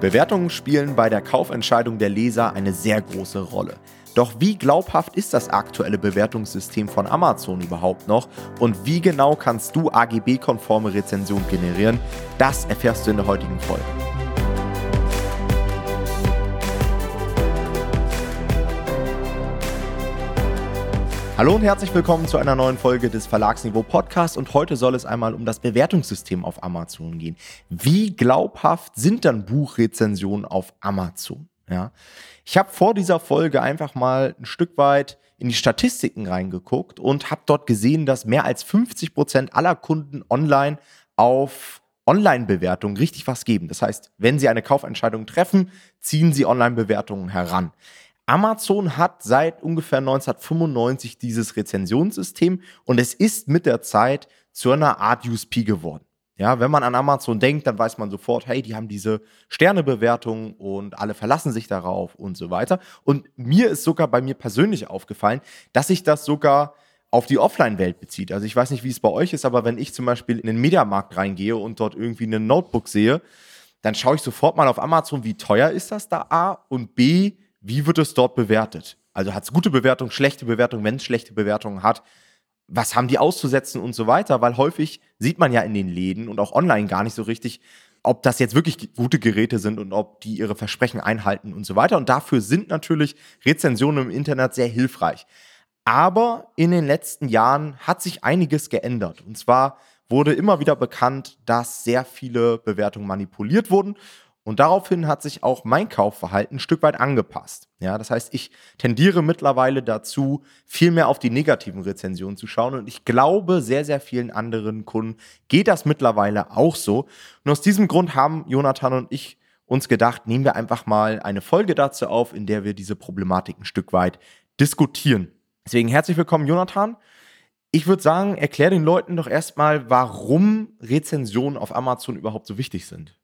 Bewertungen spielen bei der Kaufentscheidung der Leser eine sehr große Rolle. Doch wie glaubhaft ist das aktuelle Bewertungssystem von Amazon überhaupt noch und wie genau kannst du AGB-konforme Rezensionen generieren? Das erfährst du in der heutigen Folge. Hallo und herzlich willkommen zu einer neuen Folge des Verlagsniveau Podcasts und heute soll es einmal um das Bewertungssystem auf Amazon gehen. Wie glaubhaft sind dann Buchrezensionen auf Amazon? Ja. Ich habe vor dieser Folge einfach mal ein Stück weit in die Statistiken reingeguckt und habe dort gesehen, dass mehr als 50 Prozent aller Kunden online auf Online-Bewertungen richtig was geben. Das heißt, wenn sie eine Kaufentscheidung treffen, ziehen sie Online-Bewertungen heran. Amazon hat seit ungefähr 1995 dieses Rezensionssystem und es ist mit der Zeit zu einer Art USP geworden. Ja, wenn man an Amazon denkt, dann weiß man sofort, hey, die haben diese Sternebewertung und alle verlassen sich darauf und so weiter. Und mir ist sogar bei mir persönlich aufgefallen, dass sich das sogar auf die Offline-Welt bezieht. Also ich weiß nicht, wie es bei euch ist, aber wenn ich zum Beispiel in den Mediamarkt reingehe und dort irgendwie ein Notebook sehe, dann schaue ich sofort mal auf Amazon, wie teuer ist das da A und B, wie wird es dort bewertet? Also hat es gute Bewertung, schlechte Bewertung, wenn es schlechte Bewertungen hat, was haben die auszusetzen und so weiter, weil häufig sieht man ja in den Läden und auch online gar nicht so richtig, ob das jetzt wirklich gute Geräte sind und ob die ihre Versprechen einhalten und so weiter. Und dafür sind natürlich Rezensionen im Internet sehr hilfreich. Aber in den letzten Jahren hat sich einiges geändert. Und zwar wurde immer wieder bekannt, dass sehr viele Bewertungen manipuliert wurden und daraufhin hat sich auch mein Kaufverhalten ein Stück weit angepasst. Ja, das heißt, ich tendiere mittlerweile dazu, viel mehr auf die negativen Rezensionen zu schauen. Und ich glaube, sehr, sehr vielen anderen Kunden geht das mittlerweile auch so. Und aus diesem Grund haben Jonathan und ich uns gedacht, nehmen wir einfach mal eine Folge dazu auf, in der wir diese Problematik ein Stück weit diskutieren. Deswegen herzlich willkommen, Jonathan. Ich würde sagen, erklär den Leuten doch erstmal, warum Rezensionen auf Amazon überhaupt so wichtig sind.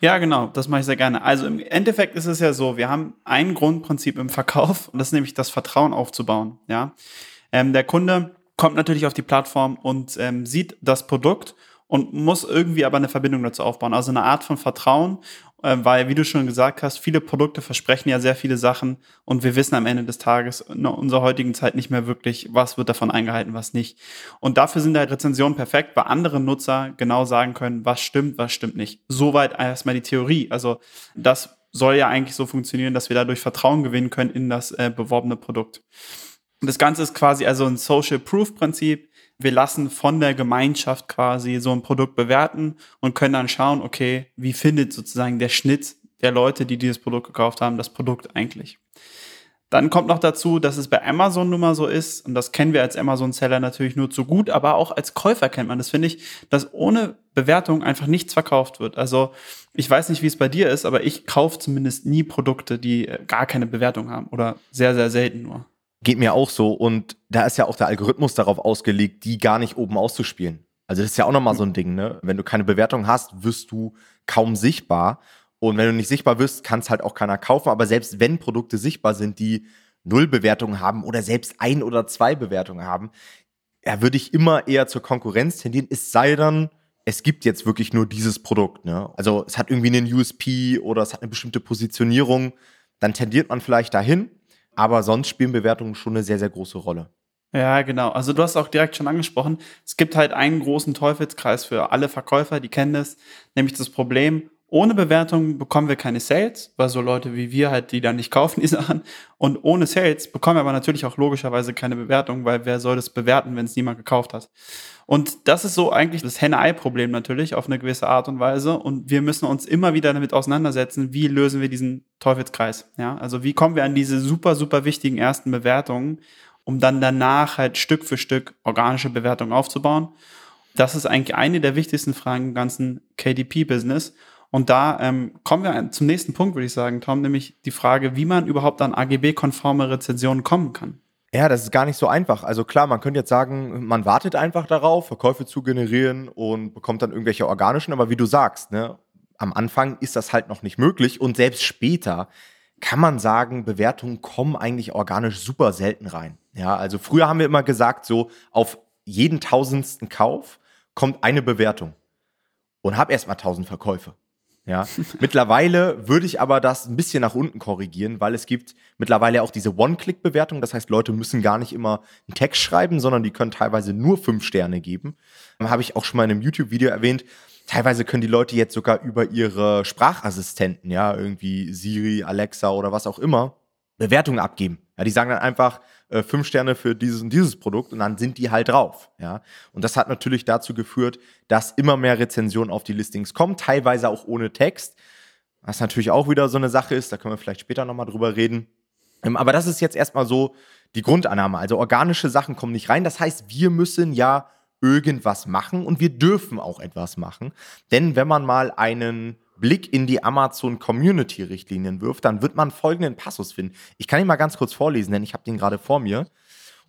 Ja, genau, das mache ich sehr gerne. Also im Endeffekt ist es ja so, wir haben ein Grundprinzip im Verkauf und das ist nämlich das Vertrauen aufzubauen. Ja, ähm, der Kunde kommt natürlich auf die Plattform und ähm, sieht das Produkt und muss irgendwie aber eine Verbindung dazu aufbauen. Also eine Art von Vertrauen, äh, weil, wie du schon gesagt hast, viele Produkte versprechen ja sehr viele Sachen und wir wissen am Ende des Tages in unserer heutigen Zeit nicht mehr wirklich, was wird davon eingehalten, was nicht. Und dafür sind halt Rezensionen perfekt, weil andere Nutzer genau sagen können, was stimmt, was stimmt nicht. Soweit erstmal die Theorie. Also das soll ja eigentlich so funktionieren, dass wir dadurch Vertrauen gewinnen können in das äh, beworbene Produkt. Das Ganze ist quasi also ein Social Proof Prinzip wir lassen von der Gemeinschaft quasi so ein Produkt bewerten und können dann schauen, okay, wie findet sozusagen der Schnitt der Leute, die dieses Produkt gekauft haben, das Produkt eigentlich. Dann kommt noch dazu, dass es bei Amazon nun mal so ist, und das kennen wir als Amazon-Seller natürlich nur zu gut, aber auch als Käufer kennt man das, finde ich, dass ohne Bewertung einfach nichts verkauft wird. Also ich weiß nicht, wie es bei dir ist, aber ich kaufe zumindest nie Produkte, die gar keine Bewertung haben oder sehr, sehr selten nur. Geht mir auch so. Und da ist ja auch der Algorithmus darauf ausgelegt, die gar nicht oben auszuspielen. Also das ist ja auch nochmal so ein Ding, ne? Wenn du keine Bewertung hast, wirst du kaum sichtbar. Und wenn du nicht sichtbar wirst, kann es halt auch keiner kaufen. Aber selbst wenn Produkte sichtbar sind, die null Bewertungen haben oder selbst ein oder zwei Bewertungen haben, ja, würde ich immer eher zur Konkurrenz tendieren. Es sei denn, es gibt jetzt wirklich nur dieses Produkt. Ne? Also es hat irgendwie einen USP oder es hat eine bestimmte Positionierung. Dann tendiert man vielleicht dahin. Aber sonst spielen Bewertungen schon eine sehr, sehr große Rolle. Ja, genau. Also du hast auch direkt schon angesprochen, es gibt halt einen großen Teufelskreis für alle Verkäufer, die kennen das, nämlich das Problem, ohne Bewertung bekommen wir keine Sales, weil so Leute wie wir halt, die dann nicht kaufen, die Sachen. Und ohne Sales bekommen wir aber natürlich auch logischerweise keine Bewertung, weil wer soll das bewerten, wenn es niemand gekauft hat? Und das ist so eigentlich das Henne-Ei-Problem natürlich auf eine gewisse Art und Weise. Und wir müssen uns immer wieder damit auseinandersetzen, wie lösen wir diesen Teufelskreis. Ja, also wie kommen wir an diese super, super wichtigen ersten Bewertungen, um dann danach halt Stück für Stück organische Bewertungen aufzubauen. Das ist eigentlich eine der wichtigsten Fragen im ganzen KDP-Business. Und da ähm, kommen wir zum nächsten Punkt, würde ich sagen, Tom, nämlich die Frage, wie man überhaupt an AGB-konforme Rezensionen kommen kann. Ja, das ist gar nicht so einfach. Also klar, man könnte jetzt sagen, man wartet einfach darauf, Verkäufe zu generieren und bekommt dann irgendwelche organischen, aber wie du sagst, ne, am Anfang ist das halt noch nicht möglich und selbst später kann man sagen, Bewertungen kommen eigentlich organisch super selten rein. Ja, also früher haben wir immer gesagt, so auf jeden tausendsten Kauf kommt eine Bewertung und hab erstmal tausend Verkäufe. Ja. mittlerweile würde ich aber das ein bisschen nach unten korrigieren, weil es gibt mittlerweile auch diese One-Click-Bewertung. Das heißt, Leute müssen gar nicht immer einen Text schreiben, sondern die können teilweise nur fünf Sterne geben. Habe ich auch schon mal in einem YouTube-Video erwähnt. Teilweise können die Leute jetzt sogar über ihre Sprachassistenten, ja, irgendwie Siri, Alexa oder was auch immer, Bewertungen abgeben. Ja, die sagen dann einfach äh, fünf Sterne für dieses und dieses Produkt und dann sind die halt drauf. Ja, und das hat natürlich dazu geführt, dass immer mehr Rezensionen auf die Listings kommen, teilweise auch ohne Text. Was natürlich auch wieder so eine Sache ist, da können wir vielleicht später nochmal drüber reden. Ähm, aber das ist jetzt erstmal so die Grundannahme. Also organische Sachen kommen nicht rein. Das heißt, wir müssen ja irgendwas machen und wir dürfen auch etwas machen. Denn wenn man mal einen Blick in die Amazon Community Richtlinien wirft, dann wird man folgenden Passus finden. Ich kann ihn mal ganz kurz vorlesen, denn ich habe den gerade vor mir.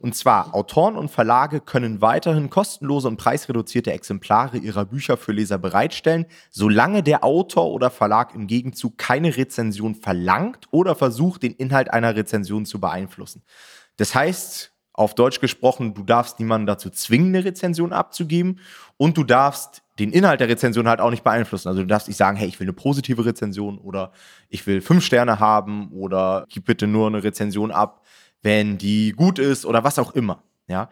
Und zwar, Autoren und Verlage können weiterhin kostenlose und preisreduzierte Exemplare ihrer Bücher für Leser bereitstellen, solange der Autor oder Verlag im Gegenzug keine Rezension verlangt oder versucht, den Inhalt einer Rezension zu beeinflussen. Das heißt, auf Deutsch gesprochen, du darfst niemanden dazu zwingen, eine Rezension abzugeben und du darfst den Inhalt der Rezension halt auch nicht beeinflussen. Also du darfst nicht sagen, hey, ich will eine positive Rezension oder ich will fünf Sterne haben oder gib bitte nur eine Rezension ab, wenn die gut ist oder was auch immer. Ja.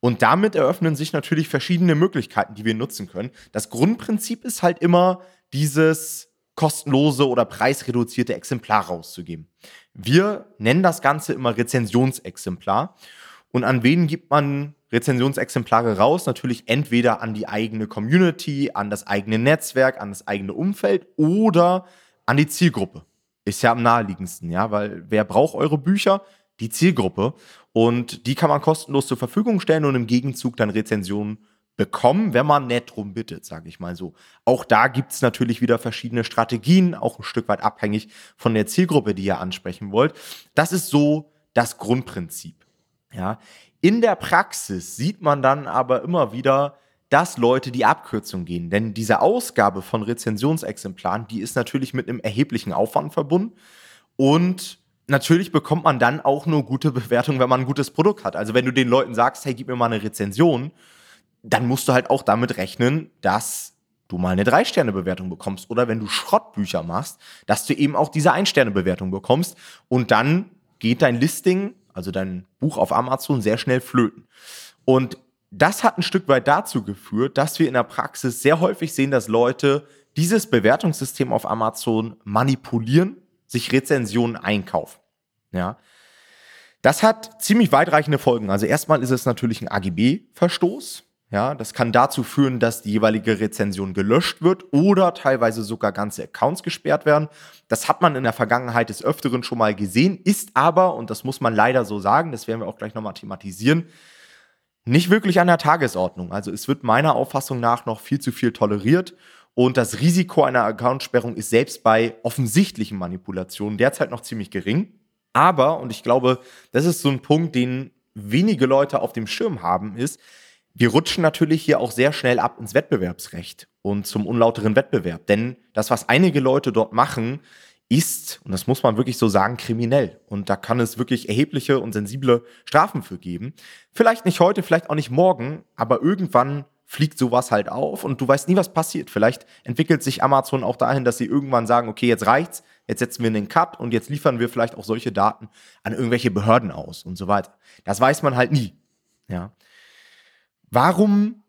Und damit eröffnen sich natürlich verschiedene Möglichkeiten, die wir nutzen können. Das Grundprinzip ist halt immer dieses kostenlose oder preisreduzierte Exemplar rauszugeben. Wir nennen das Ganze immer Rezensionsexemplar. Und an wen gibt man Rezensionsexemplare raus? Natürlich entweder an die eigene Community, an das eigene Netzwerk, an das eigene Umfeld oder an die Zielgruppe. Ist ja am naheliegendsten, ja, weil wer braucht eure Bücher? Die Zielgruppe. Und die kann man kostenlos zur Verfügung stellen und im Gegenzug dann Rezensionen bekommen, wenn man nett drum bittet, sage ich mal so. Auch da gibt es natürlich wieder verschiedene Strategien, auch ein Stück weit abhängig von der Zielgruppe, die ihr ansprechen wollt. Das ist so das Grundprinzip. Ja, in der Praxis sieht man dann aber immer wieder, dass Leute die Abkürzung gehen. Denn diese Ausgabe von Rezensionsexemplaren, die ist natürlich mit einem erheblichen Aufwand verbunden. Und natürlich bekommt man dann auch nur gute Bewertungen, wenn man ein gutes Produkt hat. Also wenn du den Leuten sagst, hey, gib mir mal eine Rezension, dann musst du halt auch damit rechnen, dass du mal eine Drei-Sterne-Bewertung bekommst. Oder wenn du Schrottbücher machst, dass du eben auch diese Ein-Sterne-Bewertung bekommst. Und dann geht dein Listing also dein Buch auf Amazon, sehr schnell flöten. Und das hat ein Stück weit dazu geführt, dass wir in der Praxis sehr häufig sehen, dass Leute dieses Bewertungssystem auf Amazon manipulieren, sich Rezensionen einkaufen. Ja. Das hat ziemlich weitreichende Folgen. Also erstmal ist es natürlich ein AGB-Verstoß. Ja, das kann dazu führen, dass die jeweilige Rezension gelöscht wird oder teilweise sogar ganze Accounts gesperrt werden. Das hat man in der Vergangenheit des Öfteren schon mal gesehen, ist aber, und das muss man leider so sagen, das werden wir auch gleich nochmal thematisieren, nicht wirklich an der Tagesordnung. Also es wird meiner Auffassung nach noch viel zu viel toleriert und das Risiko einer Accountsperrung ist selbst bei offensichtlichen Manipulationen derzeit noch ziemlich gering. Aber, und ich glaube, das ist so ein Punkt, den wenige Leute auf dem Schirm haben, ist, wir rutschen natürlich hier auch sehr schnell ab ins Wettbewerbsrecht und zum unlauteren Wettbewerb. Denn das, was einige Leute dort machen, ist, und das muss man wirklich so sagen, kriminell. Und da kann es wirklich erhebliche und sensible Strafen für geben. Vielleicht nicht heute, vielleicht auch nicht morgen, aber irgendwann fliegt sowas halt auf und du weißt nie, was passiert. Vielleicht entwickelt sich Amazon auch dahin, dass sie irgendwann sagen, okay, jetzt reicht's, jetzt setzen wir einen Cut und jetzt liefern wir vielleicht auch solche Daten an irgendwelche Behörden aus und so weiter. Das weiß man halt nie. Ja. Warum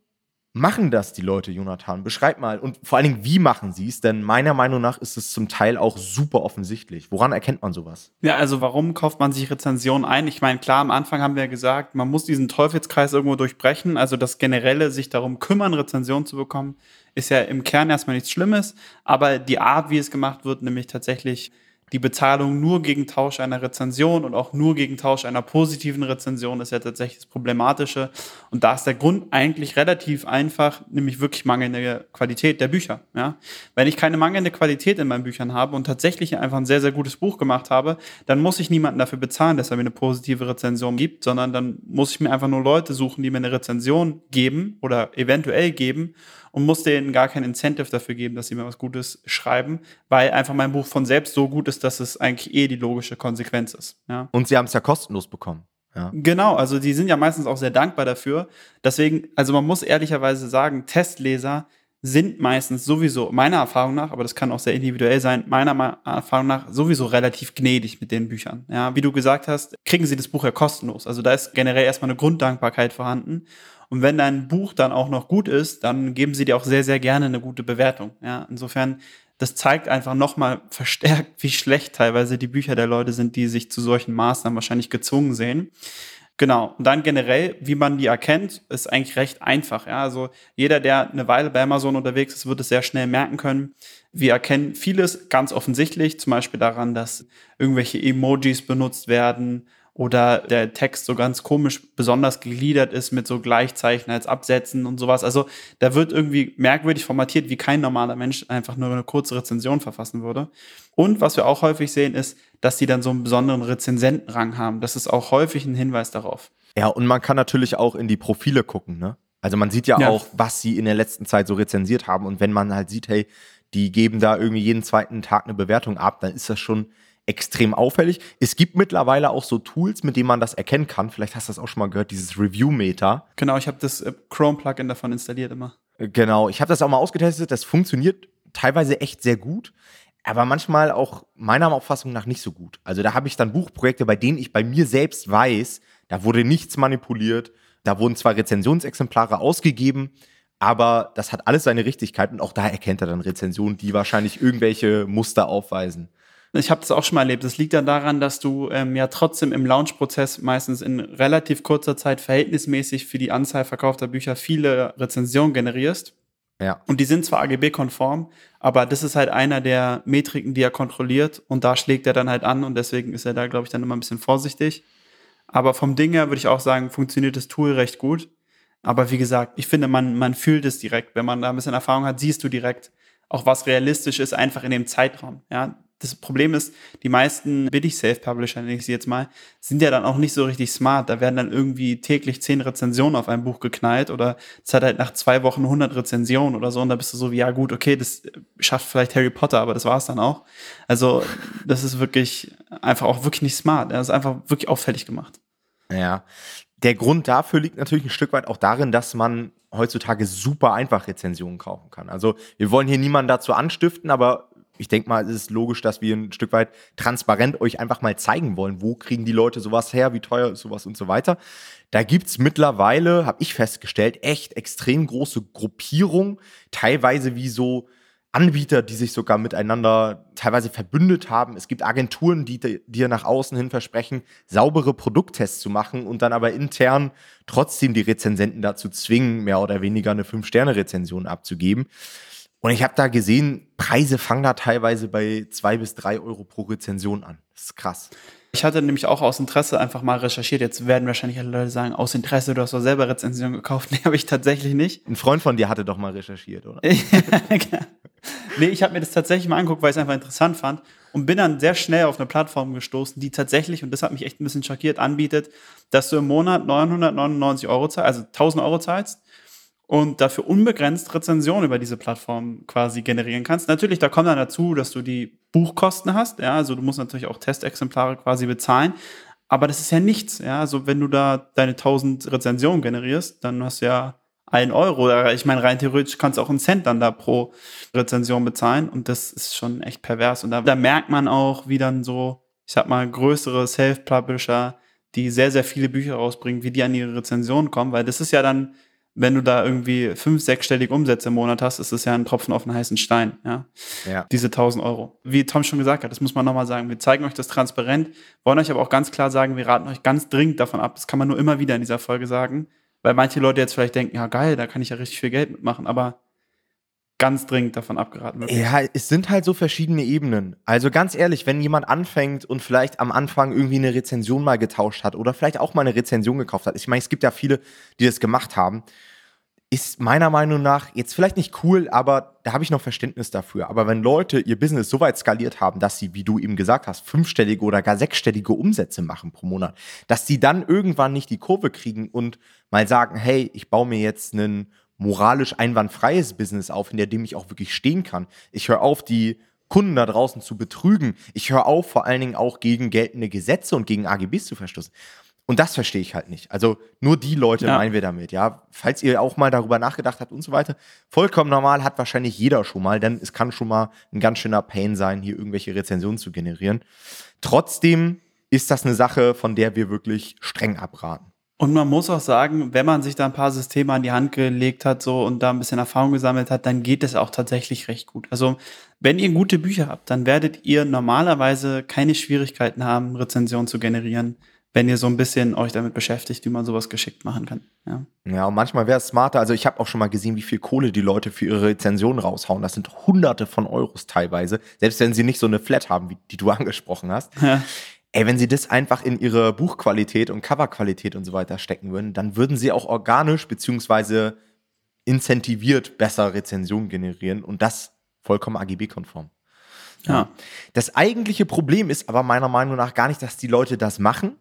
machen das die Leute, Jonathan? Beschreib mal und vor allen Dingen, wie machen sie es? Denn meiner Meinung nach ist es zum Teil auch super offensichtlich. Woran erkennt man sowas? Ja, also warum kauft man sich Rezensionen ein? Ich meine, klar, am Anfang haben wir ja gesagt, man muss diesen Teufelskreis irgendwo durchbrechen. Also das generelle sich darum kümmern, Rezensionen zu bekommen, ist ja im Kern erstmal nichts Schlimmes. Aber die Art, wie es gemacht wird, nämlich tatsächlich die Bezahlung nur gegen Tausch einer Rezension und auch nur gegen Tausch einer positiven Rezension ist ja tatsächlich das Problematische. Und da ist der Grund eigentlich relativ einfach, nämlich wirklich mangelnde Qualität der Bücher. Ja? Wenn ich keine mangelnde Qualität in meinen Büchern habe und tatsächlich einfach ein sehr, sehr gutes Buch gemacht habe, dann muss ich niemanden dafür bezahlen, dass er mir eine positive Rezension gibt, sondern dann muss ich mir einfach nur Leute suchen, die mir eine Rezension geben oder eventuell geben und muss denen gar kein Incentive dafür geben, dass sie mir was Gutes schreiben, weil einfach mein Buch von selbst so gut ist, dass es eigentlich eh die logische Konsequenz ist. Ja. Und sie haben es ja kostenlos bekommen. Ja. Genau, also die sind ja meistens auch sehr dankbar dafür. Deswegen, also man muss ehrlicherweise sagen, Testleser sind meistens sowieso, meiner Erfahrung nach, aber das kann auch sehr individuell sein, meiner Erfahrung nach sowieso relativ gnädig mit den Büchern. Ja, wie du gesagt hast, kriegen sie das Buch ja kostenlos. Also da ist generell erstmal eine Grunddankbarkeit vorhanden. Und wenn dein Buch dann auch noch gut ist, dann geben sie dir auch sehr, sehr gerne eine gute Bewertung. Ja, insofern, das zeigt einfach nochmal verstärkt, wie schlecht teilweise die Bücher der Leute sind, die sich zu solchen Maßnahmen wahrscheinlich gezwungen sehen. Genau. Und dann generell, wie man die erkennt, ist eigentlich recht einfach. Ja, also jeder, der eine Weile bei Amazon unterwegs ist, wird es sehr schnell merken können. Wir erkennen vieles ganz offensichtlich, zum Beispiel daran, dass irgendwelche Emojis benutzt werden oder der Text so ganz komisch besonders gegliedert ist mit so Gleichzeichen als Absätzen und sowas. Also da wird irgendwie merkwürdig formatiert, wie kein normaler Mensch einfach nur eine kurze Rezension verfassen würde. Und was wir auch häufig sehen, ist, dass sie dann so einen besonderen Rezensentenrang haben. Das ist auch häufig ein Hinweis darauf. Ja, und man kann natürlich auch in die Profile gucken, ne? Also man sieht ja, ja, auch, was sie in der letzten Zeit so rezensiert haben. Und wenn man halt sieht, hey, die geben da irgendwie jeden zweiten Tag eine Bewertung ab, dann ist das schon extrem auffällig. Es gibt mittlerweile auch so Tools, mit denen man das erkennen kann. Vielleicht hast du das auch schon mal gehört, dieses Review-Meter. Genau, ich habe das äh, Chrome-Plugin davon installiert immer. Äh, genau, ich habe das auch mal ausgetestet. Das funktioniert teilweise echt sehr gut, aber manchmal auch meiner Auffassung nach nicht so gut. Also da habe ich dann Buchprojekte, bei denen ich bei mir selbst weiß, da wurde nichts manipuliert. Da wurden zwar Rezensionsexemplare ausgegeben, aber das hat alles seine Richtigkeit und auch da erkennt er dann Rezensionen, die wahrscheinlich irgendwelche Muster aufweisen. Ich habe das auch schon mal erlebt. Das liegt dann daran, dass du ähm, ja trotzdem im Launch-Prozess meistens in relativ kurzer Zeit verhältnismäßig für die Anzahl verkaufter Bücher viele Rezensionen generierst. Ja. Und die sind zwar AGB-konform, aber das ist halt einer der Metriken, die er kontrolliert und da schlägt er dann halt an und deswegen ist er da, glaube ich, dann immer ein bisschen vorsichtig. Aber vom Ding her würde ich auch sagen, funktioniert das Tool recht gut. Aber wie gesagt, ich finde, man, man fühlt es direkt. Wenn man da ein bisschen Erfahrung hat, siehst du direkt auch, was realistisch ist, einfach in dem Zeitraum. Ja, das Problem ist, die meisten Billig-Self-Publisher, nenne ich sie jetzt mal, sind ja dann auch nicht so richtig smart. Da werden dann irgendwie täglich zehn Rezensionen auf ein Buch geknallt oder es hat halt nach zwei Wochen 100 Rezensionen oder so und da bist du so wie, ja gut, okay, das schafft vielleicht Harry Potter, aber das war es dann auch. Also das ist wirklich einfach auch wirklich nicht smart. Das ist einfach wirklich auffällig gemacht. Ja, der Grund dafür liegt natürlich ein Stück weit auch darin, dass man heutzutage super einfach Rezensionen kaufen kann. Also wir wollen hier niemanden dazu anstiften, aber ich denke mal, es ist logisch, dass wir ein Stück weit transparent euch einfach mal zeigen wollen, wo kriegen die Leute sowas her, wie teuer ist sowas und so weiter. Da gibt es mittlerweile, habe ich festgestellt, echt extrem große Gruppierungen, teilweise wie so Anbieter, die sich sogar miteinander teilweise verbündet haben. Es gibt Agenturen, die dir nach außen hin versprechen, saubere Produkttests zu machen und dann aber intern trotzdem die Rezensenten dazu zwingen, mehr oder weniger eine Fünf-Sterne-Rezension abzugeben. Und ich habe da gesehen, Preise fangen da teilweise bei zwei bis drei Euro pro Rezension an. Das ist krass. Ich hatte nämlich auch aus Interesse einfach mal recherchiert. Jetzt werden wahrscheinlich alle Leute sagen, aus Interesse, du hast doch selber Rezensionen gekauft. Nee, habe ich tatsächlich nicht. Ein Freund von dir hatte doch mal recherchiert, oder? nee, ich habe mir das tatsächlich mal angeguckt, weil ich es einfach interessant fand und bin dann sehr schnell auf eine Plattform gestoßen, die tatsächlich, und das hat mich echt ein bisschen schockiert, anbietet, dass du im Monat 999 Euro zahlst, also 1000 Euro zahlst und dafür unbegrenzt Rezensionen über diese Plattform quasi generieren kannst. Natürlich, da kommt dann dazu, dass du die Buchkosten hast, ja, also du musst natürlich auch Testexemplare quasi bezahlen, aber das ist ja nichts, ja, also wenn du da deine 1000 Rezensionen generierst, dann hast du ja ein Euro, ich meine, rein theoretisch kannst du auch einen Cent dann da pro Rezension bezahlen und das ist schon echt pervers und da, da merkt man auch, wie dann so, ich sag mal, größere Self-Publisher, die sehr, sehr viele Bücher rausbringen, wie die an ihre Rezensionen kommen, weil das ist ja dann wenn du da irgendwie fünf, sechsstellige Umsätze im Monat hast, ist das ja ein Tropfen auf einen heißen Stein, ja. ja. Diese 1000 Euro. Wie Tom schon gesagt hat, das muss man nochmal sagen. Wir zeigen euch das transparent, wollen euch aber auch ganz klar sagen, wir raten euch ganz dringend davon ab. Das kann man nur immer wieder in dieser Folge sagen, weil manche Leute jetzt vielleicht denken, ja geil, da kann ich ja richtig viel Geld mitmachen, aber ganz dringend davon abgeraten. Wirklich. Ja, es sind halt so verschiedene Ebenen. Also ganz ehrlich, wenn jemand anfängt und vielleicht am Anfang irgendwie eine Rezension mal getauscht hat oder vielleicht auch mal eine Rezension gekauft hat, ich meine, es gibt ja viele, die das gemacht haben, ist meiner Meinung nach jetzt vielleicht nicht cool, aber da habe ich noch Verständnis dafür. Aber wenn Leute ihr Business so weit skaliert haben, dass sie, wie du eben gesagt hast, fünfstellige oder gar sechsstellige Umsätze machen pro Monat, dass sie dann irgendwann nicht die Kurve kriegen und mal sagen, hey, ich baue mir jetzt einen moralisch einwandfreies Business auf, in dem ich auch wirklich stehen kann. Ich höre auf, die Kunden da draußen zu betrügen. Ich höre auf, vor allen Dingen auch gegen geltende Gesetze und gegen AGBs zu verstoßen. Und das verstehe ich halt nicht. Also nur die Leute ja. meinen wir damit, ja. Falls ihr auch mal darüber nachgedacht habt und so weiter, vollkommen normal hat wahrscheinlich jeder schon mal, denn es kann schon mal ein ganz schöner Pain sein, hier irgendwelche Rezensionen zu generieren. Trotzdem ist das eine Sache, von der wir wirklich streng abraten. Und man muss auch sagen, wenn man sich da ein paar Systeme an die Hand gelegt hat so und da ein bisschen Erfahrung gesammelt hat, dann geht es auch tatsächlich recht gut. Also wenn ihr gute Bücher habt, dann werdet ihr normalerweise keine Schwierigkeiten haben, Rezensionen zu generieren, wenn ihr so ein bisschen euch damit beschäftigt, wie man sowas geschickt machen kann. Ja, ja und manchmal wäre es smarter. Also ich habe auch schon mal gesehen, wie viel Kohle die Leute für ihre Rezensionen raushauen. Das sind Hunderte von Euros teilweise, selbst wenn sie nicht so eine Flat haben, wie die du angesprochen hast. Ja ey, wenn sie das einfach in ihre Buchqualität und Coverqualität und so weiter stecken würden, dann würden sie auch organisch beziehungsweise incentiviert besser Rezensionen generieren und das vollkommen AGB-konform. Ja. Das eigentliche Problem ist aber meiner Meinung nach gar nicht, dass die Leute das machen,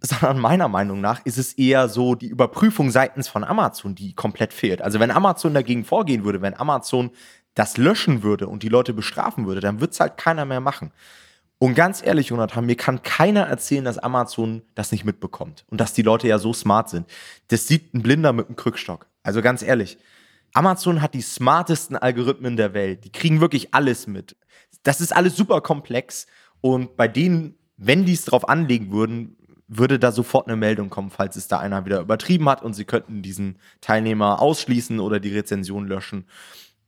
sondern meiner Meinung nach ist es eher so die Überprüfung seitens von Amazon, die komplett fehlt. Also wenn Amazon dagegen vorgehen würde, wenn Amazon das löschen würde und die Leute bestrafen würde, dann wird es halt keiner mehr machen. Und ganz ehrlich, Jonathan, mir kann keiner erzählen, dass Amazon das nicht mitbekommt und dass die Leute ja so smart sind. Das sieht ein Blinder mit einem Krückstock. Also ganz ehrlich, Amazon hat die smartesten Algorithmen der Welt. Die kriegen wirklich alles mit. Das ist alles super komplex und bei denen, wenn die es drauf anlegen würden, würde da sofort eine Meldung kommen, falls es da einer wieder übertrieben hat und sie könnten diesen Teilnehmer ausschließen oder die Rezension löschen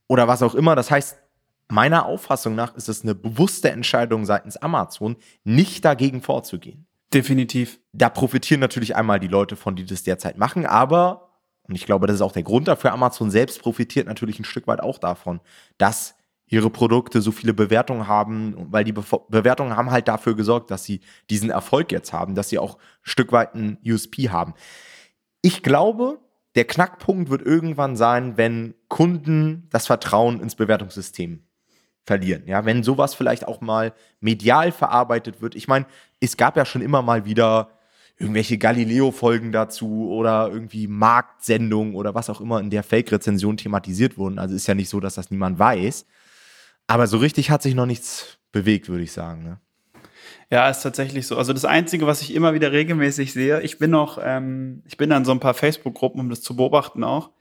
oder was auch immer. Das heißt, meiner Auffassung nach ist es eine bewusste Entscheidung seitens Amazon, nicht dagegen vorzugehen. Definitiv. Da profitieren natürlich einmal die Leute von, die das derzeit machen, aber, und ich glaube, das ist auch der Grund dafür, Amazon selbst profitiert natürlich ein Stück weit auch davon, dass ihre Produkte so viele Bewertungen haben, weil die Be Bewertungen haben halt dafür gesorgt, dass sie diesen Erfolg jetzt haben, dass sie auch ein Stück weit einen USP haben. Ich glaube, der Knackpunkt wird irgendwann sein, wenn Kunden das Vertrauen ins Bewertungssystem verlieren. Ja, wenn sowas vielleicht auch mal medial verarbeitet wird. Ich meine, es gab ja schon immer mal wieder irgendwelche Galileo-Folgen dazu oder irgendwie Marktsendungen oder was auch immer in der Fake-Rezension thematisiert wurden. Also ist ja nicht so, dass das niemand weiß. Aber so richtig hat sich noch nichts bewegt, würde ich sagen. Ne? Ja, ist tatsächlich so. Also das Einzige, was ich immer wieder regelmäßig sehe, ich bin noch, ähm, ich bin an so ein paar Facebook-Gruppen, um das zu beobachten auch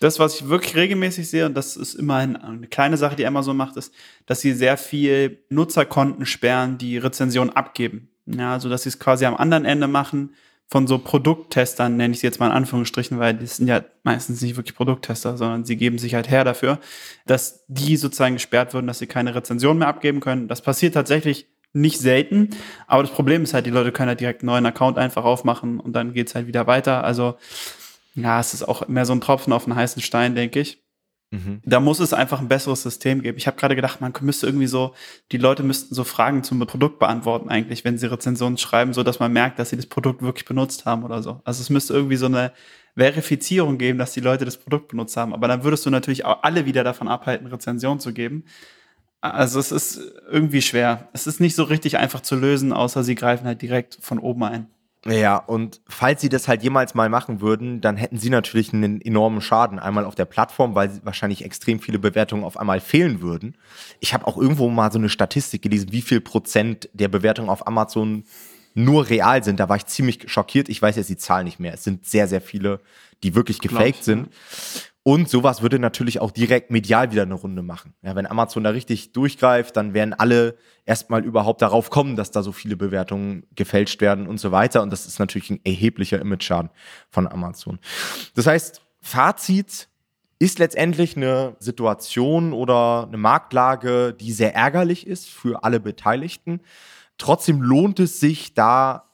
das, was ich wirklich regelmäßig sehe, und das ist immer eine kleine Sache, die Amazon macht, ist, dass sie sehr viel Nutzerkonten sperren, die Rezensionen abgeben. Ja, also dass sie es quasi am anderen Ende machen von so Produkttestern, nenne ich sie jetzt mal in Anführungsstrichen, weil die sind ja meistens nicht wirklich Produkttester, sondern sie geben sich halt her dafür, dass die sozusagen gesperrt würden, dass sie keine Rezension mehr abgeben können. Das passiert tatsächlich nicht selten, aber das Problem ist halt, die Leute können halt direkt einen neuen Account einfach aufmachen und dann geht's halt wieder weiter. Also ja, es ist auch mehr so ein Tropfen auf einen heißen Stein, denke ich. Mhm. Da muss es einfach ein besseres System geben. Ich habe gerade gedacht, man müsste irgendwie so, die Leute müssten so Fragen zum Produkt beantworten eigentlich, wenn sie Rezensionen schreiben, so dass man merkt, dass sie das Produkt wirklich benutzt haben oder so. Also es müsste irgendwie so eine Verifizierung geben, dass die Leute das Produkt benutzt haben. Aber dann würdest du natürlich auch alle wieder davon abhalten, Rezensionen zu geben. Also es ist irgendwie schwer. Es ist nicht so richtig einfach zu lösen, außer sie greifen halt direkt von oben ein. Ja, und falls sie das halt jemals mal machen würden, dann hätten sie natürlich einen enormen Schaden. Einmal auf der Plattform, weil wahrscheinlich extrem viele Bewertungen auf einmal fehlen würden. Ich habe auch irgendwo mal so eine Statistik gelesen, wie viel Prozent der Bewertungen auf Amazon nur real sind. Da war ich ziemlich schockiert. Ich weiß jetzt die Zahl nicht mehr. Es sind sehr, sehr viele, die wirklich gefaked sind. Und sowas würde natürlich auch direkt medial wieder eine Runde machen. Ja, wenn Amazon da richtig durchgreift, dann werden alle erstmal überhaupt darauf kommen, dass da so viele Bewertungen gefälscht werden und so weiter. Und das ist natürlich ein erheblicher Image-Schaden von Amazon. Das heißt, Fazit ist letztendlich eine Situation oder eine Marktlage, die sehr ärgerlich ist für alle Beteiligten. Trotzdem lohnt es sich, da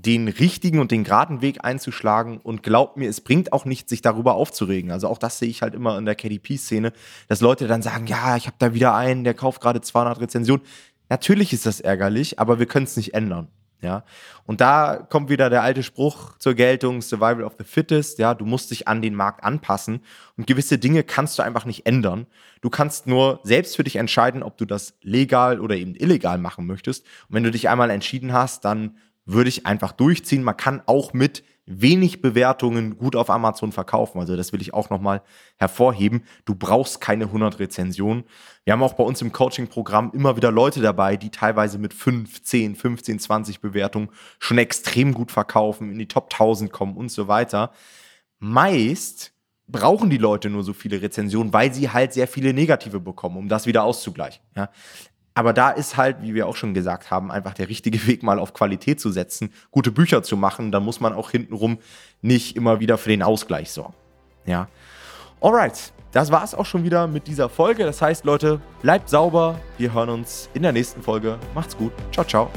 den richtigen und den geraden Weg einzuschlagen und glaubt mir, es bringt auch nicht, sich darüber aufzuregen. Also auch das sehe ich halt immer in der KDP-Szene, dass Leute dann sagen, ja, ich habe da wieder einen, der kauft gerade 200 Rezensionen. Natürlich ist das ärgerlich, aber wir können es nicht ändern. Ja, und da kommt wieder der alte Spruch zur Geltung, Survival of the Fittest, ja, du musst dich an den Markt anpassen und gewisse Dinge kannst du einfach nicht ändern. Du kannst nur selbst für dich entscheiden, ob du das legal oder eben illegal machen möchtest. Und wenn du dich einmal entschieden hast, dann würde ich einfach durchziehen. Man kann auch mit wenig Bewertungen gut auf Amazon verkaufen. Also das will ich auch nochmal hervorheben. Du brauchst keine 100 Rezensionen. Wir haben auch bei uns im Coaching-Programm immer wieder Leute dabei, die teilweise mit 5, 10, 15, 20 Bewertungen schon extrem gut verkaufen, in die Top 1000 kommen und so weiter. Meist brauchen die Leute nur so viele Rezensionen, weil sie halt sehr viele negative bekommen, um das wieder auszugleichen. Ja? Aber da ist halt, wie wir auch schon gesagt haben, einfach der richtige Weg, mal auf Qualität zu setzen, gute Bücher zu machen. Dann muss man auch hintenrum nicht immer wieder für den Ausgleich sorgen. Ja. Alright, das war es auch schon wieder mit dieser Folge. Das heißt, Leute, bleibt sauber. Wir hören uns in der nächsten Folge. Macht's gut. Ciao, ciao.